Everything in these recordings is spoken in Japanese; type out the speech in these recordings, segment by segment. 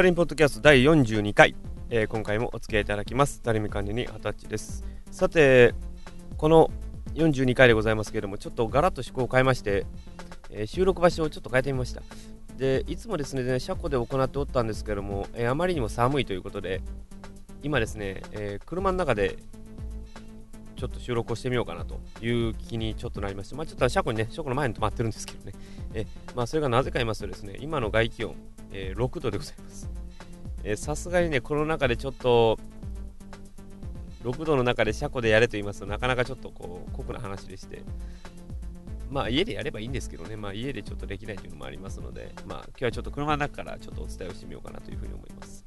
タリンポッドキャスト第42回、えー今回もお付き合いいただきます。タリミ管理に二十歳です。さてこの42回でございますけれどもちょっとガラッと趣向を変えまして、えー収録場所をちょっと変えてみました。でいつもですね車庫で行っておったんですけども、えーあまりにも寒いということで今ですね、えー車の中でちょっと収録をしてみようかなという気にちょっとなりまして、まあ、ちょっと車庫にね、車庫の前に止まってるんですけどね、えまあ、それがなぜか言いますとですね、今の外気温、えー6度でございます。さすがにね、この中でちょっと、6度の中で車庫でやれと言いますとなかなかちょっとこう酷な話でして、まあ家でやればいいんですけどね、まあ家でちょっとできないというのもありますので、まあ今日はちょっと車の中からちょっとお伝えをしてみようかなというふうに思います。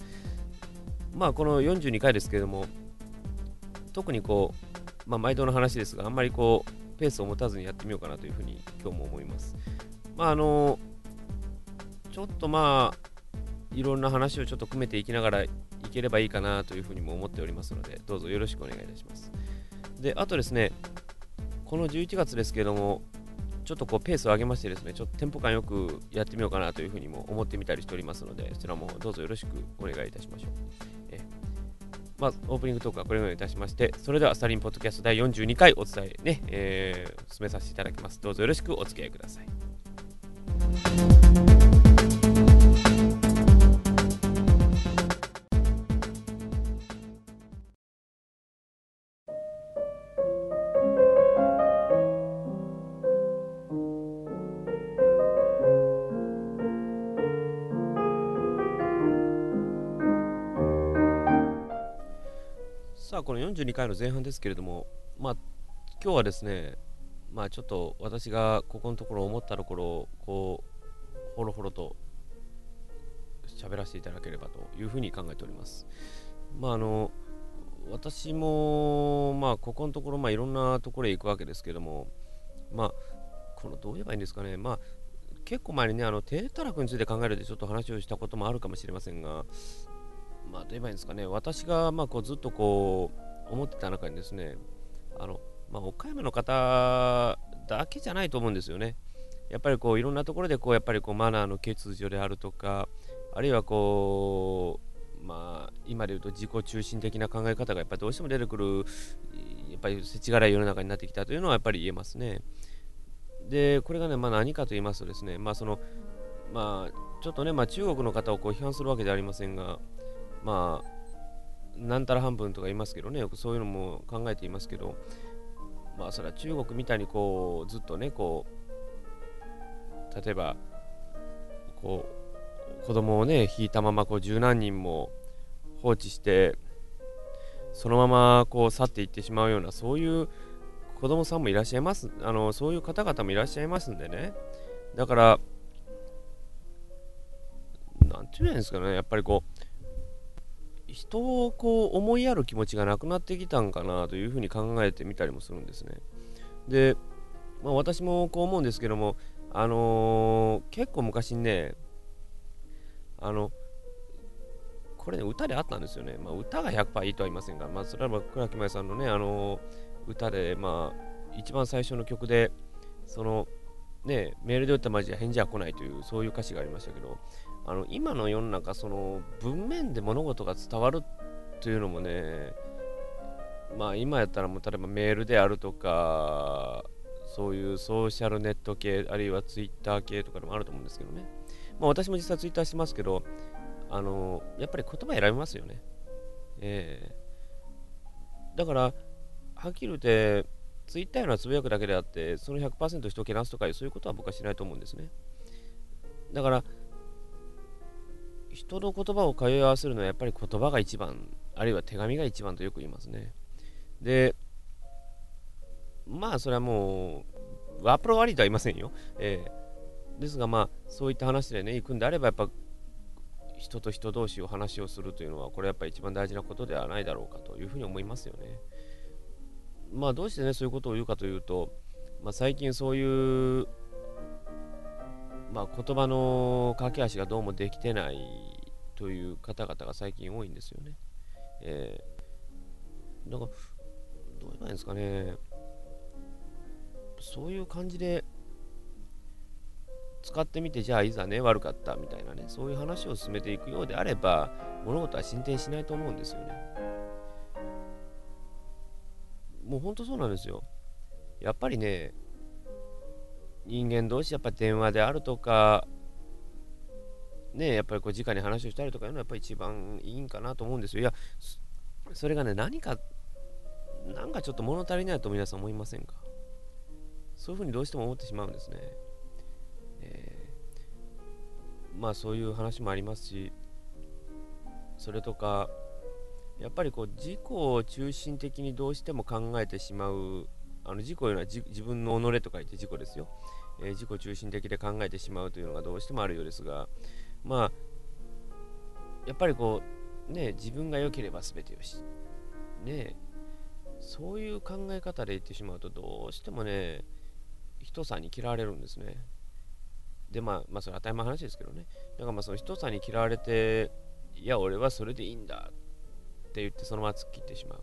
まあこの42回ですけれども、特にこう、まあ毎度の話ですが、あんまりこう、ペースを持たずにやってみようかなというふうに今日も思います。まああの、ちょっとまあ、いろんな話をちょっと組めていきながらいければいいかなというふうにも思っておりますので、どうぞよろしくお願いいたします。で、あとですね、この11月ですけれども、ちょっとこうペースを上げましてですね、ちょっとテンポ感よくやってみようかなというふうにも思ってみたりしておりますので、そちらもどうぞよろしくお願いいたしましょう。えまあ、オープニングトークはこれまでいたしまして、それではスタリンポッドキャスト第42回お伝えね、えー進めさせていただきます。どうぞよろしくお付き合いください。2回の前半ですけれども、まあ、今日はですね、まあ、ちょっと私がここのところ思ったところをこうほろほろと喋らせていただければというふうに考えております。まああの私も、まあ、ここのところ、まあ、いろんなところへ行くわけですけども、まあ、このどう言えばいいんですかね、まあ、結構前にね、あの、低たらくについて考えるでちょっと話をしたこともあるかもしれませんが、まあ、どう言えばいいんですかね、私が、まあ、こう、ずっとこう、思ってた中にですね、あのまあ、岡山の方だけじゃないと思うんですよね。やっぱりこういろんなところでこうやっぱりこうマナーの欠如であるとか、あるいはこう、まあ、今で言うと自己中心的な考え方がやっぱりどうしても出てくる、やっぱり世知辛い世の中になってきたというのはやっぱり言えますね。で、これがね、まあ、何かと言いますとですね、まあそのまあ、ちょっとね、まあ、中国の方をこう批判するわけではありませんが、まあ、なんたら半分とか言いますけどね、よくそういうのも考えていますけど、まあ、それは中国みたいにこう、ずっとね、こう、例えば、こう、子供をね、引いたままこう十何人も放置して、そのままこう去っていってしまうような、そういう子供さんもいらっしゃいます、あのそういう方々もいらっしゃいますんでね、だから、なんていうんですかね、やっぱりこう、人をこう思いやる気持ちがなくなってきたんかなというふうに考えてみたりもするんですね。で、まあ、私もこう思うんですけども、あのー結構昔にね、あの、これね、歌であったんですよね。まあ、歌が100%いいとは言いませんが、まあ、それは倉木麻衣さんのね、あのー歌で、まあ、一番最初の曲で、その、ね、メールで打ったマジで返事は来ないという、そういう歌詞がありましたけど、あの今の世の中その文面で物事が伝わるというのもねまあ今やったらもう例えばメールであるとかそういうソーシャルネット系あるいはツイッター系とかでもあると思うんですけどね。まあ私も実際ツイッターしますけどあのやっぱり言葉選びますよね。ええ。だからはっきり言ってツイッターいうのはつぶやくだけであってその100%人をけなすとかそういうことは僕はしないと思うんですね。だから人の言葉を通い合わせるのはやっぱり言葉が一番、あるいは手紙が一番とよく言いますね。で、まあそれはもう、ワープロ悪いとは言いませんよ。えーですがまあそういった話でね、行くんであればやっぱ人と人同士を話をするというのはこれやっぱり一番大事なことではないだろうかというふうに思いますよね。まあどうしてねそういうことを言うかというと、まあ、最近そういうまあ、言葉の架け橋がどうもできてないという方々が最近多いんですよね。えー、だから、どう言えばいいんですかね。そういう感じで、使ってみてじゃあいざね悪かったみたいなねそういう話を進めていくようであれば物事は進展しないと思うんですよねもうほんとそうなんですよやっぱりね人間同士やっぱ電話であるとかねやっぱりこう直に話をしたりとかいうのはやっぱり一番いいんかなと思うんですよ。いやそれがね何かなんかちょっと物足りないと皆さん思いませんか？そういうふうにどうしても思ってしまうんですね。えー、まあそういう話もありますし、それとか、やっぱりこう自己を中心的にどうしても考えてしまう、あの自己というのは自分の己と書いて自己ですよ、えー、自己中心的で考えてしまうというのがどうしてもあるようですが、まあ、やっぱりこう、ね、自分が良ければ全てよし。ねそういう考え方で言ってしまうとどうしてもね人さに嫌われるんですね。でまあまあそれ当たり前の話ですけどね。だからまあその人さに嫌われていや俺はそれでいいんだって言ってそのまま突っ切ってしまう、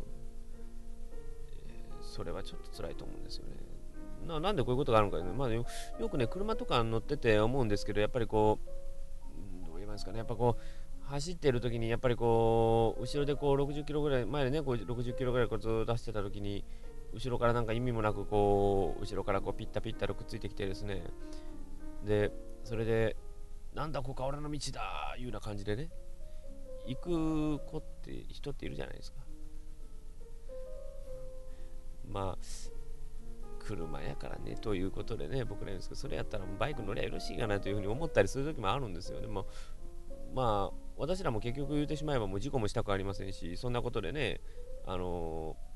えー、それはちょっと辛いと思うんですよね。ななんでこういうことがあるのかね、まあよ、よくね車とか乗ってて思うんですけどやっぱりこう言いますかね。やっぱこう走ってる時にやっぱりこう後ろでこう60キロぐらい前でねこう60キロぐらいこうずっと出してた時に後ろからなんか意味もなくこう後ろからこうピッタピッタとくっついてきてですね。でそれでなんだここは俺の道だいうような感じでね行く子って人っているじゃないですか。まあ車やからねということでね僕ら言うんですけどそれやったらバイク乗りゃよろしいかなというふうに思ったりする時もあるんですよ。でもまあ私らも結局言うてしまえばもう事故もしたくありませんしそんなことでねあのー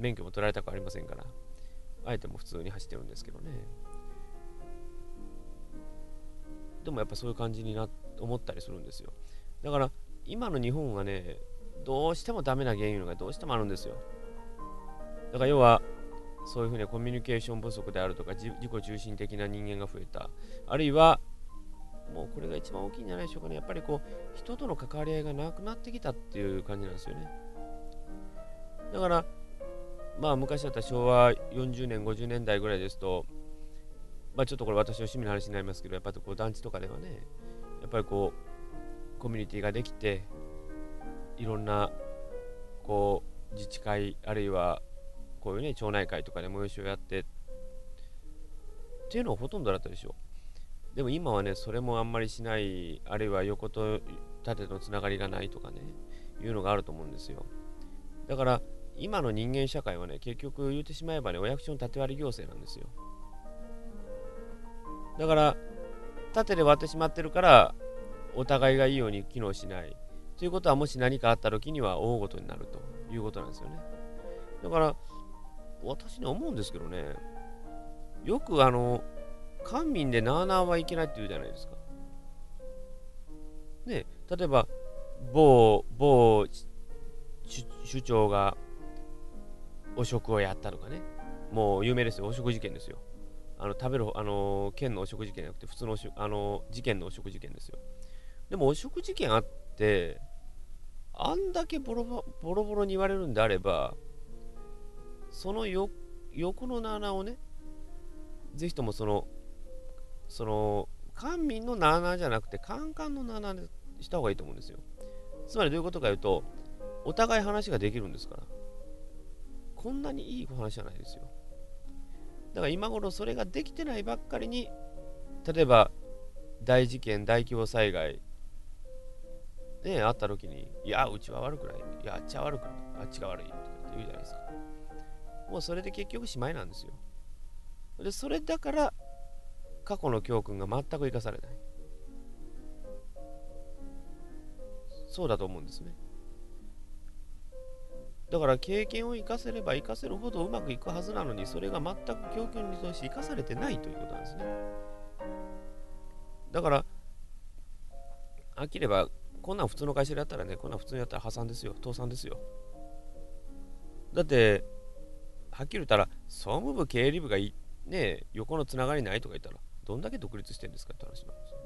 免許も取られたくありませんから、あえても普通に走ってるんですけどね。でもやっぱそういう感じにな思ったりするんですよ。だから今の日本はね、どうしてもダメな原因がどうしてもあるんですよ。だから要は、そういうふうにコミュニケーション不足であるとか、自己中心的な人間が増えた。あるいは、もうこれが一番大きいんじゃないでしょうかね。やっぱりこう、人との関わり合いがなくなってきたっていう感じなんですよね。だから、まあ昔だった昭和40年、50年代ぐらいですと、まあちょっとこれ私の趣味の話になりますけど、やっぱりこう団地とかではね、やっぱりこう、コミュニティができて、いろんな、こう、自治会、あるいは、こういうね、町内会とかで催しをやって、っていうのがほとんどだったでしょう。でも今はね、それもあんまりしない、あるいは横と縦のつながりがないとかね、いうのがあると思うんですよ。だから、今の人間社会はね、結局言ってしまえばね、お役所の縦割り行政なんですよ。だから、縦で割ってしまってるから、お互いがいいように機能しない。ということは、もし何かあった時には大事になるということなんですよね。だから、私ね、思うんですけどね、よくあの、官民でなあなあはいけないって言うじゃないですか。ね、例えば、某、某首長が汚職をやったとかね、もう有名ですよ、汚職事件ですよ。あの食べる、あの県の汚職事件じゃなくて、普通のあの事件の汚職事件ですよ。でも汚職事件あって、あんだけボロボロボロに言われるんであれば、そのよ横の7をね、ぜひともその、その、官民の7じゃなくて、カンカンの7でした方がいいと思うんですよ。つまりどういうことかというと、お互い話ができるんですから。こんなにいい話じゃないですよ。だから今頃それができてないばっかりに、例えば大事件、大規模災害、ね、あった時に、いや、うちは悪くない。いや、あっちは悪くない。あっちが悪い。とかって言うじゃないですか。もうそれで結局しまいなんですよ。で、それだから、過去の教訓が全く生かされない。そうだと思うんですね。だから経験を生かせれば生かせるほどうまくいくはずなのに、それが全く教訓にとして生かされてないということなんですね。だから、飽きれば、こんなん普通の会社でやったらね、こんなん普通にやったら破産ですよ、倒産ですよ。だって、はっきり言ったら、総務部、経理部がいね、横のつながりないとか言ったら、どんだけ独立してるんですかって話なんですよ。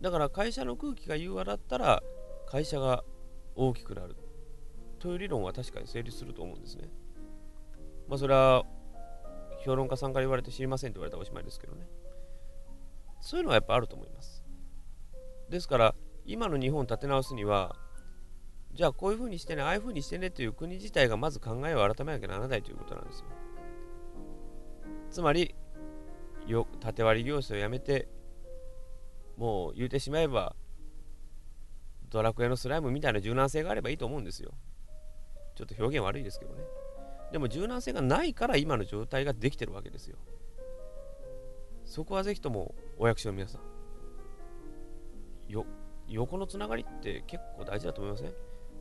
だから会社の空気が融和だったら、会社が大きくなる。という理論は確かに成立すると思うんですね。まあそれは評論家さんから言われて知りませんと言われたらおしまいですけどね。そういうのはやっぱあると思いますですから今の日本を立て直すにはじゃあこういうふうにしてねああいうふうにしてねという国自体がまず考えを改めなきゃならないということなんですよつまりよ縦割り行政をやめてもう言うてしまえばドラクエのスライムみたいな柔軟性があればいいと思うんですよ。ちょっと表現悪いですけどね。でも柔軟性がないから今の状態ができてるわけですよ。そこはぜひともお役所の皆さん。よ横のつながりって結構大事だと思いません？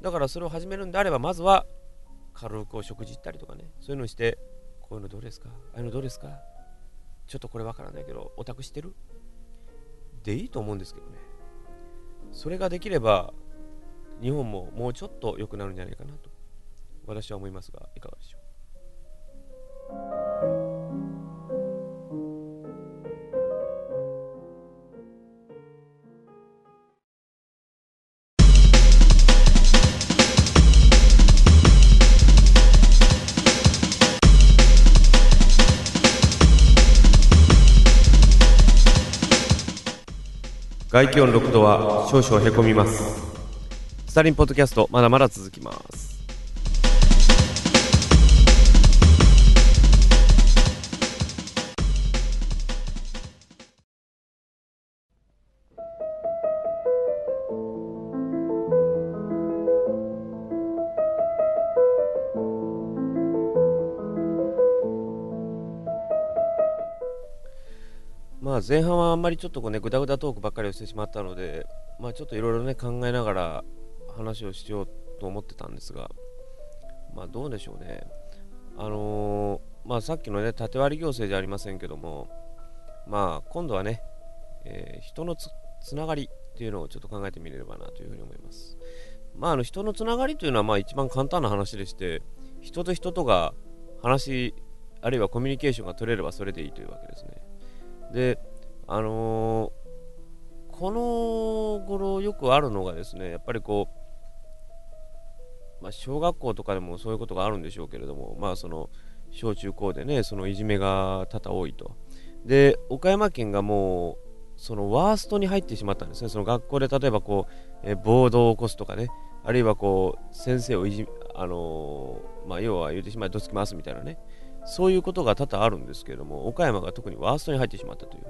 だからそれを始めるんであればまずは軽くお食事行ったりとかね。そういうのをしてこういうのどうですか？ああいうのどうですか？ちょっとこれわからないけどオタクしてる？でいいと思うんですけどね。それができれば日本ももうちょっと良くなるんじゃないかなと私は思いますがいかがでしょう？外気温6度は少々へこみます。スタリンポッドキャストまだまだ続きます。まあ、前半はあんまりちょっとこうね、ぐだぐだトークばっかりをしてしまったので、まあ、ちょっといろいろね、考えながら話をしようと思ってたんですが、まあ、どうでしょうね。あのー、まあ、さっきのね、縦割り行政じゃありませんけども、まあ、今度はね、えー、人のつながりっていうのをちょっと考えてみれればなというふうに思います。まあ、あの人のつながりというのはまあ一番簡単な話でして、人と人とが話、あるいはコミュニケーションが取れればそれでいいというわけですね。で、あのー、この頃よくあるのがですね、やっぱりこう、まあ、小学校とかでもそういうことがあるんでしょうけれども、まあその、小中高でね、そのいじめが多々多いと。で、岡山県がもう、そのワーストに入ってしまったんですね。その学校で例えばこう、え暴動を起こすとかね、あるいはこう、先生をいじ、あのー、まあ、要は言うてしまいどつきますみたいなね、そういうことが多々あるんですけれども、岡山が特にワーストに入ってしまったという。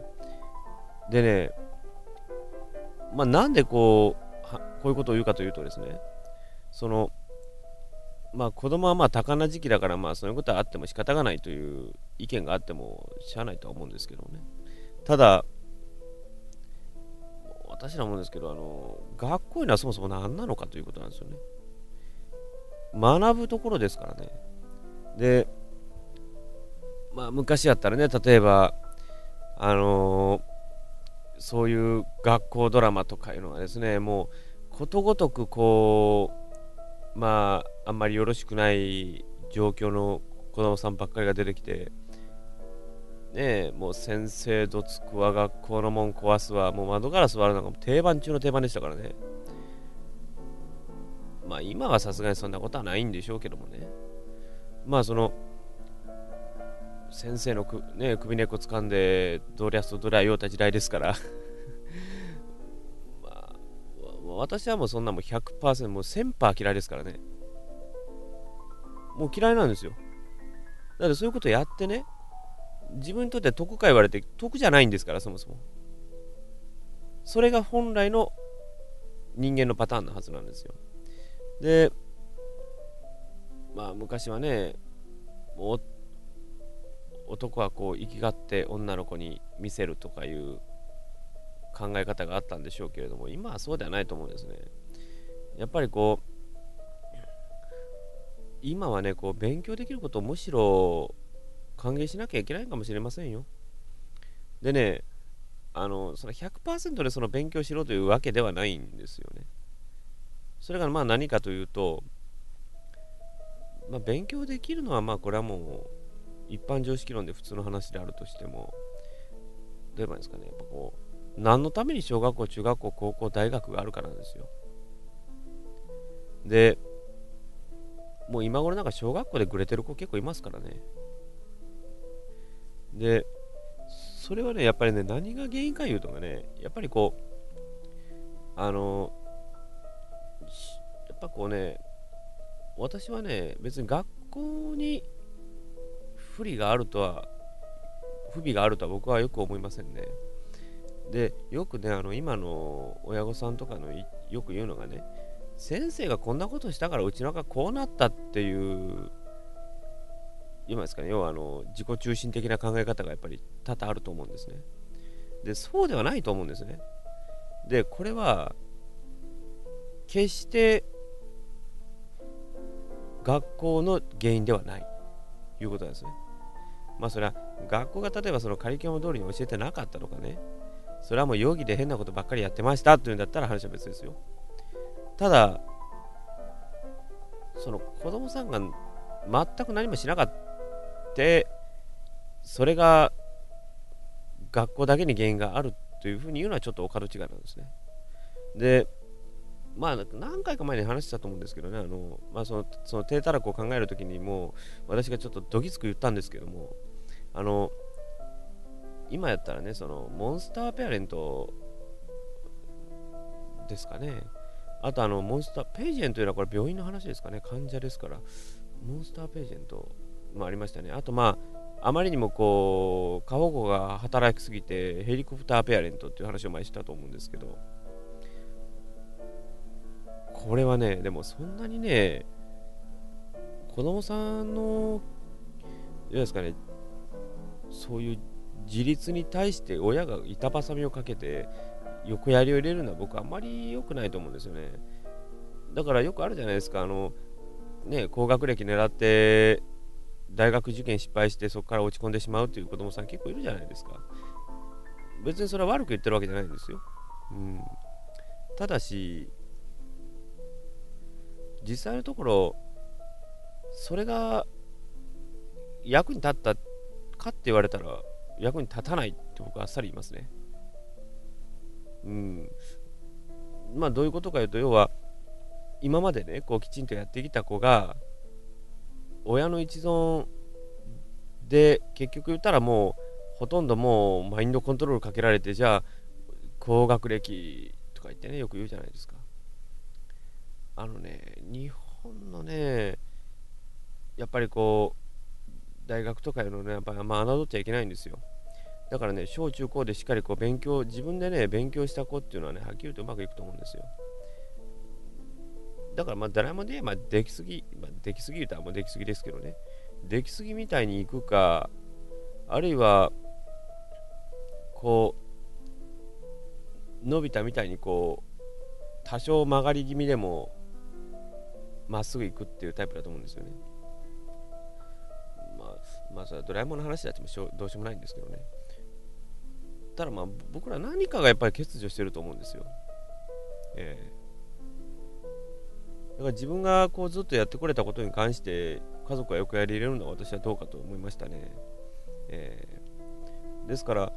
でね、まあ、なんでこう、こういうことを言うかというとですね、その、まあ子供はまあ多感な時期だからまあそういうことはあっても仕方がないという意見があってもしゃあないとは思うんですけどね。ただ、私ら思うんですけど、あの、学校いうのはそもそも何なのかということなんですよね。学ぶところですからね。で、まあ、昔やったらね、例えば、あのー、そういう学校ドラマとかいうのがですね、もうことごとくこう、まあ、あんまりよろしくない状況の子供さんばっかりが出てきて、ねもう先生どつくわ、学校の門壊すわ、もう窓ガラス割るのが定番中の定番でしたからね。まあ今はさすがにそんなことはないんでしょうけどもね。まあその、先生のく、ね、首根っこ掴んでドリャスとドライをた時代ですから。まあ、私はもうそんなもう100%もう1000%嫌いですからね。もう嫌いなんですよ。だってそういうことやってね自分にとっては得か言われて得じゃないんですからそもそも。それが本来の人間のパターンのはずなんですよ。でまあ昔はねも男はこう生きがって女の子に見せるとかいう考え方があったんでしょうけれども今はそうではないと思うんですね。やっぱりこう今はねこう勉強できることをむしろ歓迎しなきゃいけないかもしれませんよ。でねあのその100%でその勉強しろというわけではないんですよね。それがまあ何かというと、まあ、勉強できるのはまあこれはもう一般常識論で普通の話であるとしても、どう言えばいいですかね、やっぱこう、何のために小学校、中学校、高校、大学があるからなんですよ。で、もう今頃なんか小学校でグレてる子結構いますからね。で、それはね、やっぱりね、何が原因かいうとかね、やっぱりこう、あの、やっぱこうね、私はね、別に学校に不利があるとは、不備があるとは僕はよく思いませんね。で、よくね、あの今の親御さんとかのよく言うのがね、先生がこんなことしたからうちの子がこうなったっていう今ですかね。要はあの自己中心的な考え方がやっぱり多々あると思うんですね。でそうではないと思うんですね。でこれは決して学校の原因ではないということなんですね。まあそれは学校が例えばそのカリキュラム通りに教えてなかったとかね。それはもう容疑で変なことばっかりやってましたというんだったら話は別ですよ。ただその子供さんが全く何もしなかったそれが学校だけに原因があるというふうに言うのはちょっとお門違いなんですね。でまあ何回か前に話したと思うんですけどねあの、まあ、そのその低たらくを考えるときにもう私がちょっとどぎつく言ったんですけどもあの今やったらねそのモンスターペアレントですかねあとあの、モンスター、ページェントというのはこれ病院の話ですかね。患者ですから。モンスターページェントもありましたね。あとまあ、あまりにもこう、過保護が働きすぎて、ヘリコプターペアレントっていう話を前したと思うんですけど、これはね、でもそんなにね、子供さんの、いですかね、そういう自立に対して親が板挟みをかけて、横槍を入れるのは僕はあんまり良くないと思うんですよね。だからよくあるじゃないですか、あの、ね、高学歴狙って大学受験失敗してそこから落ち込んでしまうっていう子供さん結構いるじゃないですか。別にそれは悪く言ってるわけじゃないんですよ。うん。ただし、実際のところ、それが役に立ったかって言われたら役に立たないって僕はあっさり言いますね。うん。まあどういうことかいうと、要は、今までね、こうきちんとやってきた子が、親の一存で結局言ったらもう、ほとんどもうマインドコントロールかけられて、じゃあ、高学歴とか言ってね、よく言うじゃないですか。あのね、日本のね、やっぱりこう、大学とかいうのね、やっぱりまあ侮っちゃいけないんですよ。だからね、小中高でしっかりこう勉強、自分でね、勉強した子っていうのはね、はっきり言うとうまくいくと思うんですよ。だからまあ、ドラえもんで、まあ、できすぎ、まあ、できすぎるとはもうできすぎですけどね、できすぎみたいにいくか、あるいは、こう、伸びたみたいにこう、多少曲がり気味でも、まっすぐ行くっていうタイプだと思うんですよね。まあ、それドラえもんの話だってもどうしようもないんですけどね。ただまあ僕ら何かがやっぱり欠如してると思うんですよ。えー、だから自分がこうずっとやってこれたことに関して家族はよくやり入れるのは私はどうかと思いましたね。えー、ですから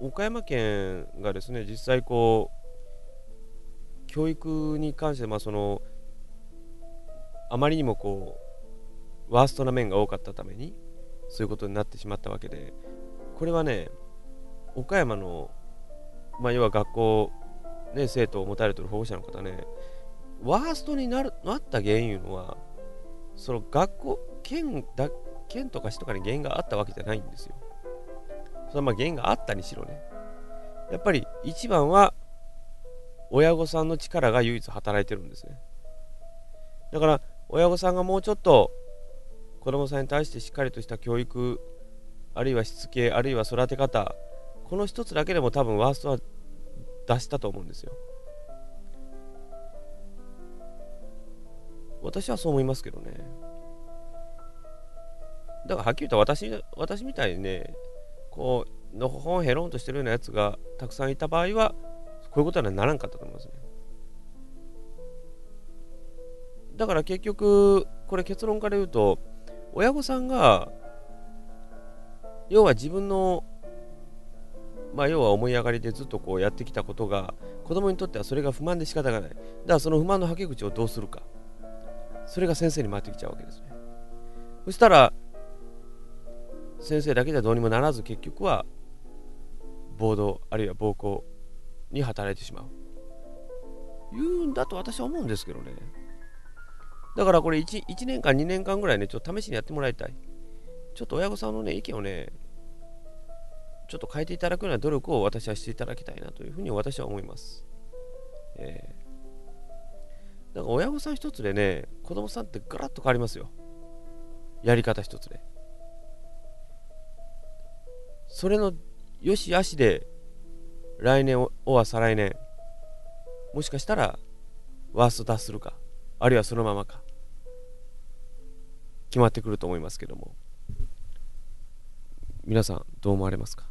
岡山県がですね実際こう教育に関してまあそのあまりにもこうワーストな面が多かったためにそういうことになってしまったわけでこれはね岡山の、まあ、要は学校、ね、生徒を持たれてる保護者の方ね、ワーストになるなった原因いうのは、その学校、県だ県とか市とかに原因があったわけじゃないんですよ。そのまあ原因があったにしろね。やっぱり一番は親御さんの力が唯一働いてるんですね。だから親御さんがもうちょっと子供さんに対してしっかりとした教育あるいはしつけあるいは育て方この一つだけでも多分ワーストは出したと思うんですよ。私はそう思いますけどね。だからはっきり言うと私私みたいにね、こう、のほほんへろんとしてるようなやつがたくさんいた場合は、こういうことにはならんかったと思いますね。だから結局、これ結論から言うと、親御さんが、要は自分のまあ、要は思い上がりでずっとこうやってきたことが子供にとってはそれが不満で仕方がない。だからその不満のはけ口をどうするか。それが先生に回ってきちゃうわけですね。そしたら先生だけではどうにもならず結局は暴動あるいは暴行に働いてしまう。言うんだと私は思うんですけどね。だからこれ 1, 1年間2年間ぐらいねちょっと試しにやってもらいたい。ちょっと親御さんのね意見をねちょっと変えていただくような努力を私はしていただきたいなというふうに私は思います。えー、だから親御さん一つでね子供さんってガラッと変わりますよ。やり方一つで。それのよしあしで来年おは再来年。もしかしたらワースト脱するか。あるいはそのままか。決まってくると思いますけども。皆さんどう思われますか？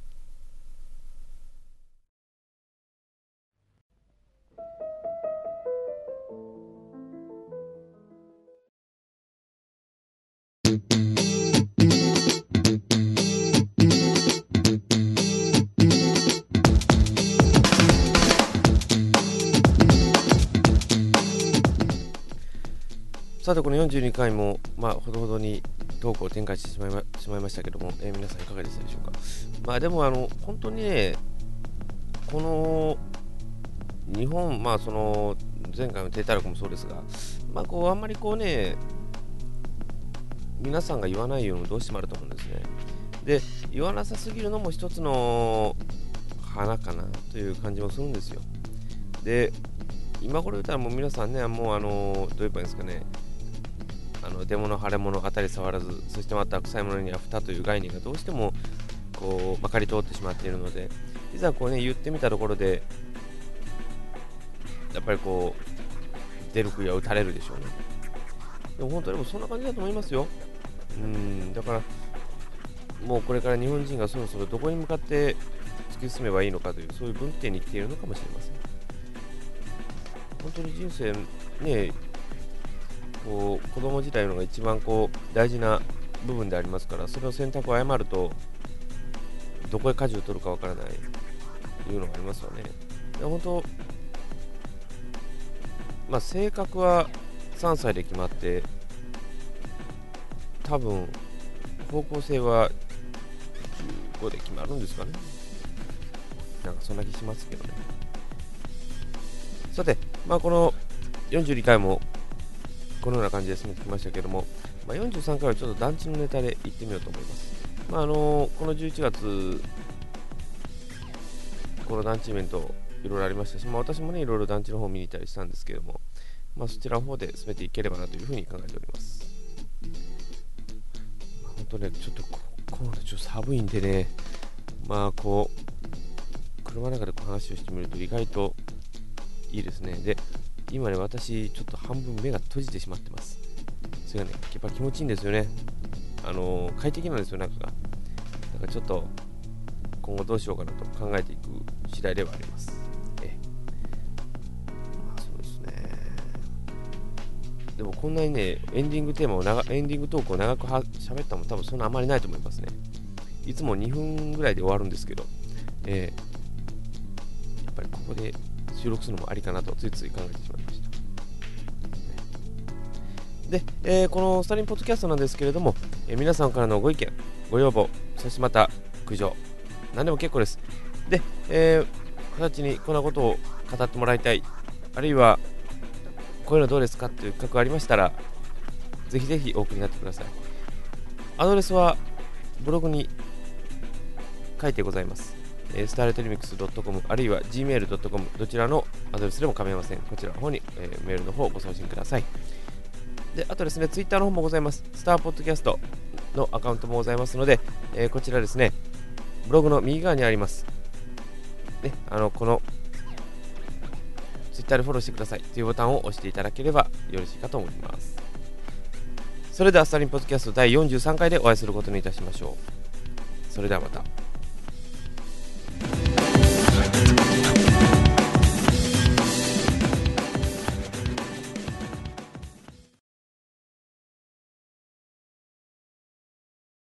さてこの42回も、まあ、ほどほどにトークを展開してしまいましまいましたけども、えー、皆さんいかがでしたでしょうか？まあでもあの、本当にね、この日本、まあその前回の低たらくもそうですが、まあこうあんまりこうね、皆さんが言わないようにどうしてもあると思うんですね。で、言わなさすぎるのも一つの花かなという感じもするんですよ。で、今頃言ったらもう皆さんね、もうあの、どう言えばいいんですかね、あの出物腫れ物当たり触らずそしてまた臭いものには蓋という概念がどうしてもこうまかり通ってしまっているのでいざこうね言ってみたところでやっぱりこう出る杭は打たれるでしょうね。でも本当にもそんな感じだと思いますよ。うんだからもうこれから日本人がそろそろどこに向かって突き進めばいいのかというそういう分岐点に来ているのかもしれません。本当に人生ねこう子供自体のが一番こう大事な部分でありますからそれを選択を誤るとどこへ舵を取るかわからないというのがありますよね。で本当まあ、性格は3歳で決まって多分方向性は15で決まるんですかねなんかそんな気しますけどねさて、まあ、この42回もこのような感じで進めてきましたけども、まあ、43回はちょっと団地のネタで行ってみようと思います。まあ、あのこの11月、この団地イベント、いろいろありましたし、まあ、私もね、いろいろ団地の方を見に行ったりしたんですけども、まあ、そちらの方で進めていければなというふうに考えております。まあ、本当ね、ちょっとここまでちょっと寒いんでね、まあこう、車の中でこう話をしてみると意外といいですね。で、今ね、私、ちょっと半分目が閉じてしまってます。それがね、やっぱ気持ちいいんですよね。あのー、快適なんですよ、中が。だからちょっと、今後どうしようかなと考えていく次第ではあります。えまあ、そうですね。でも、こんなにね、エンディングテーマを長、エンディングトークを長くは喋ったのも多分そんなあまりないと思いますね。いつも2分ぐらいで終わるんですけど、えー、やっぱりここで収録するのもありかなとついつい考えてしまいました。で、えー、このスタリンポッドキャストなんですけれども、えー、皆さんからのご意見、ご要望、そしてまた苦情、何でも結構です。で、えー、形にこんなことを語ってもらいたい、あるいはこういうのどうですかっていう企画ありましたら、ぜひぜひお送りになってください。アドレスはブログに書いてございます。えー、スターレテレミックス .com あるいは gmail.com どちらのアドレスでも構いません。こちらの方に、えー、メールの方をご送信ください。で、あとですね、ツイッターの方もございます。スターポッドキャストのアカウントもございますので、えー、こちらですね、ブログの右側にあります。ね、あの、このツイッターでフォローしてくださいというボタンを押していただければよろしいかと思います。それでは、スタリンポッドキャスト第43回でお会いすることにいたしましょう。それではまた。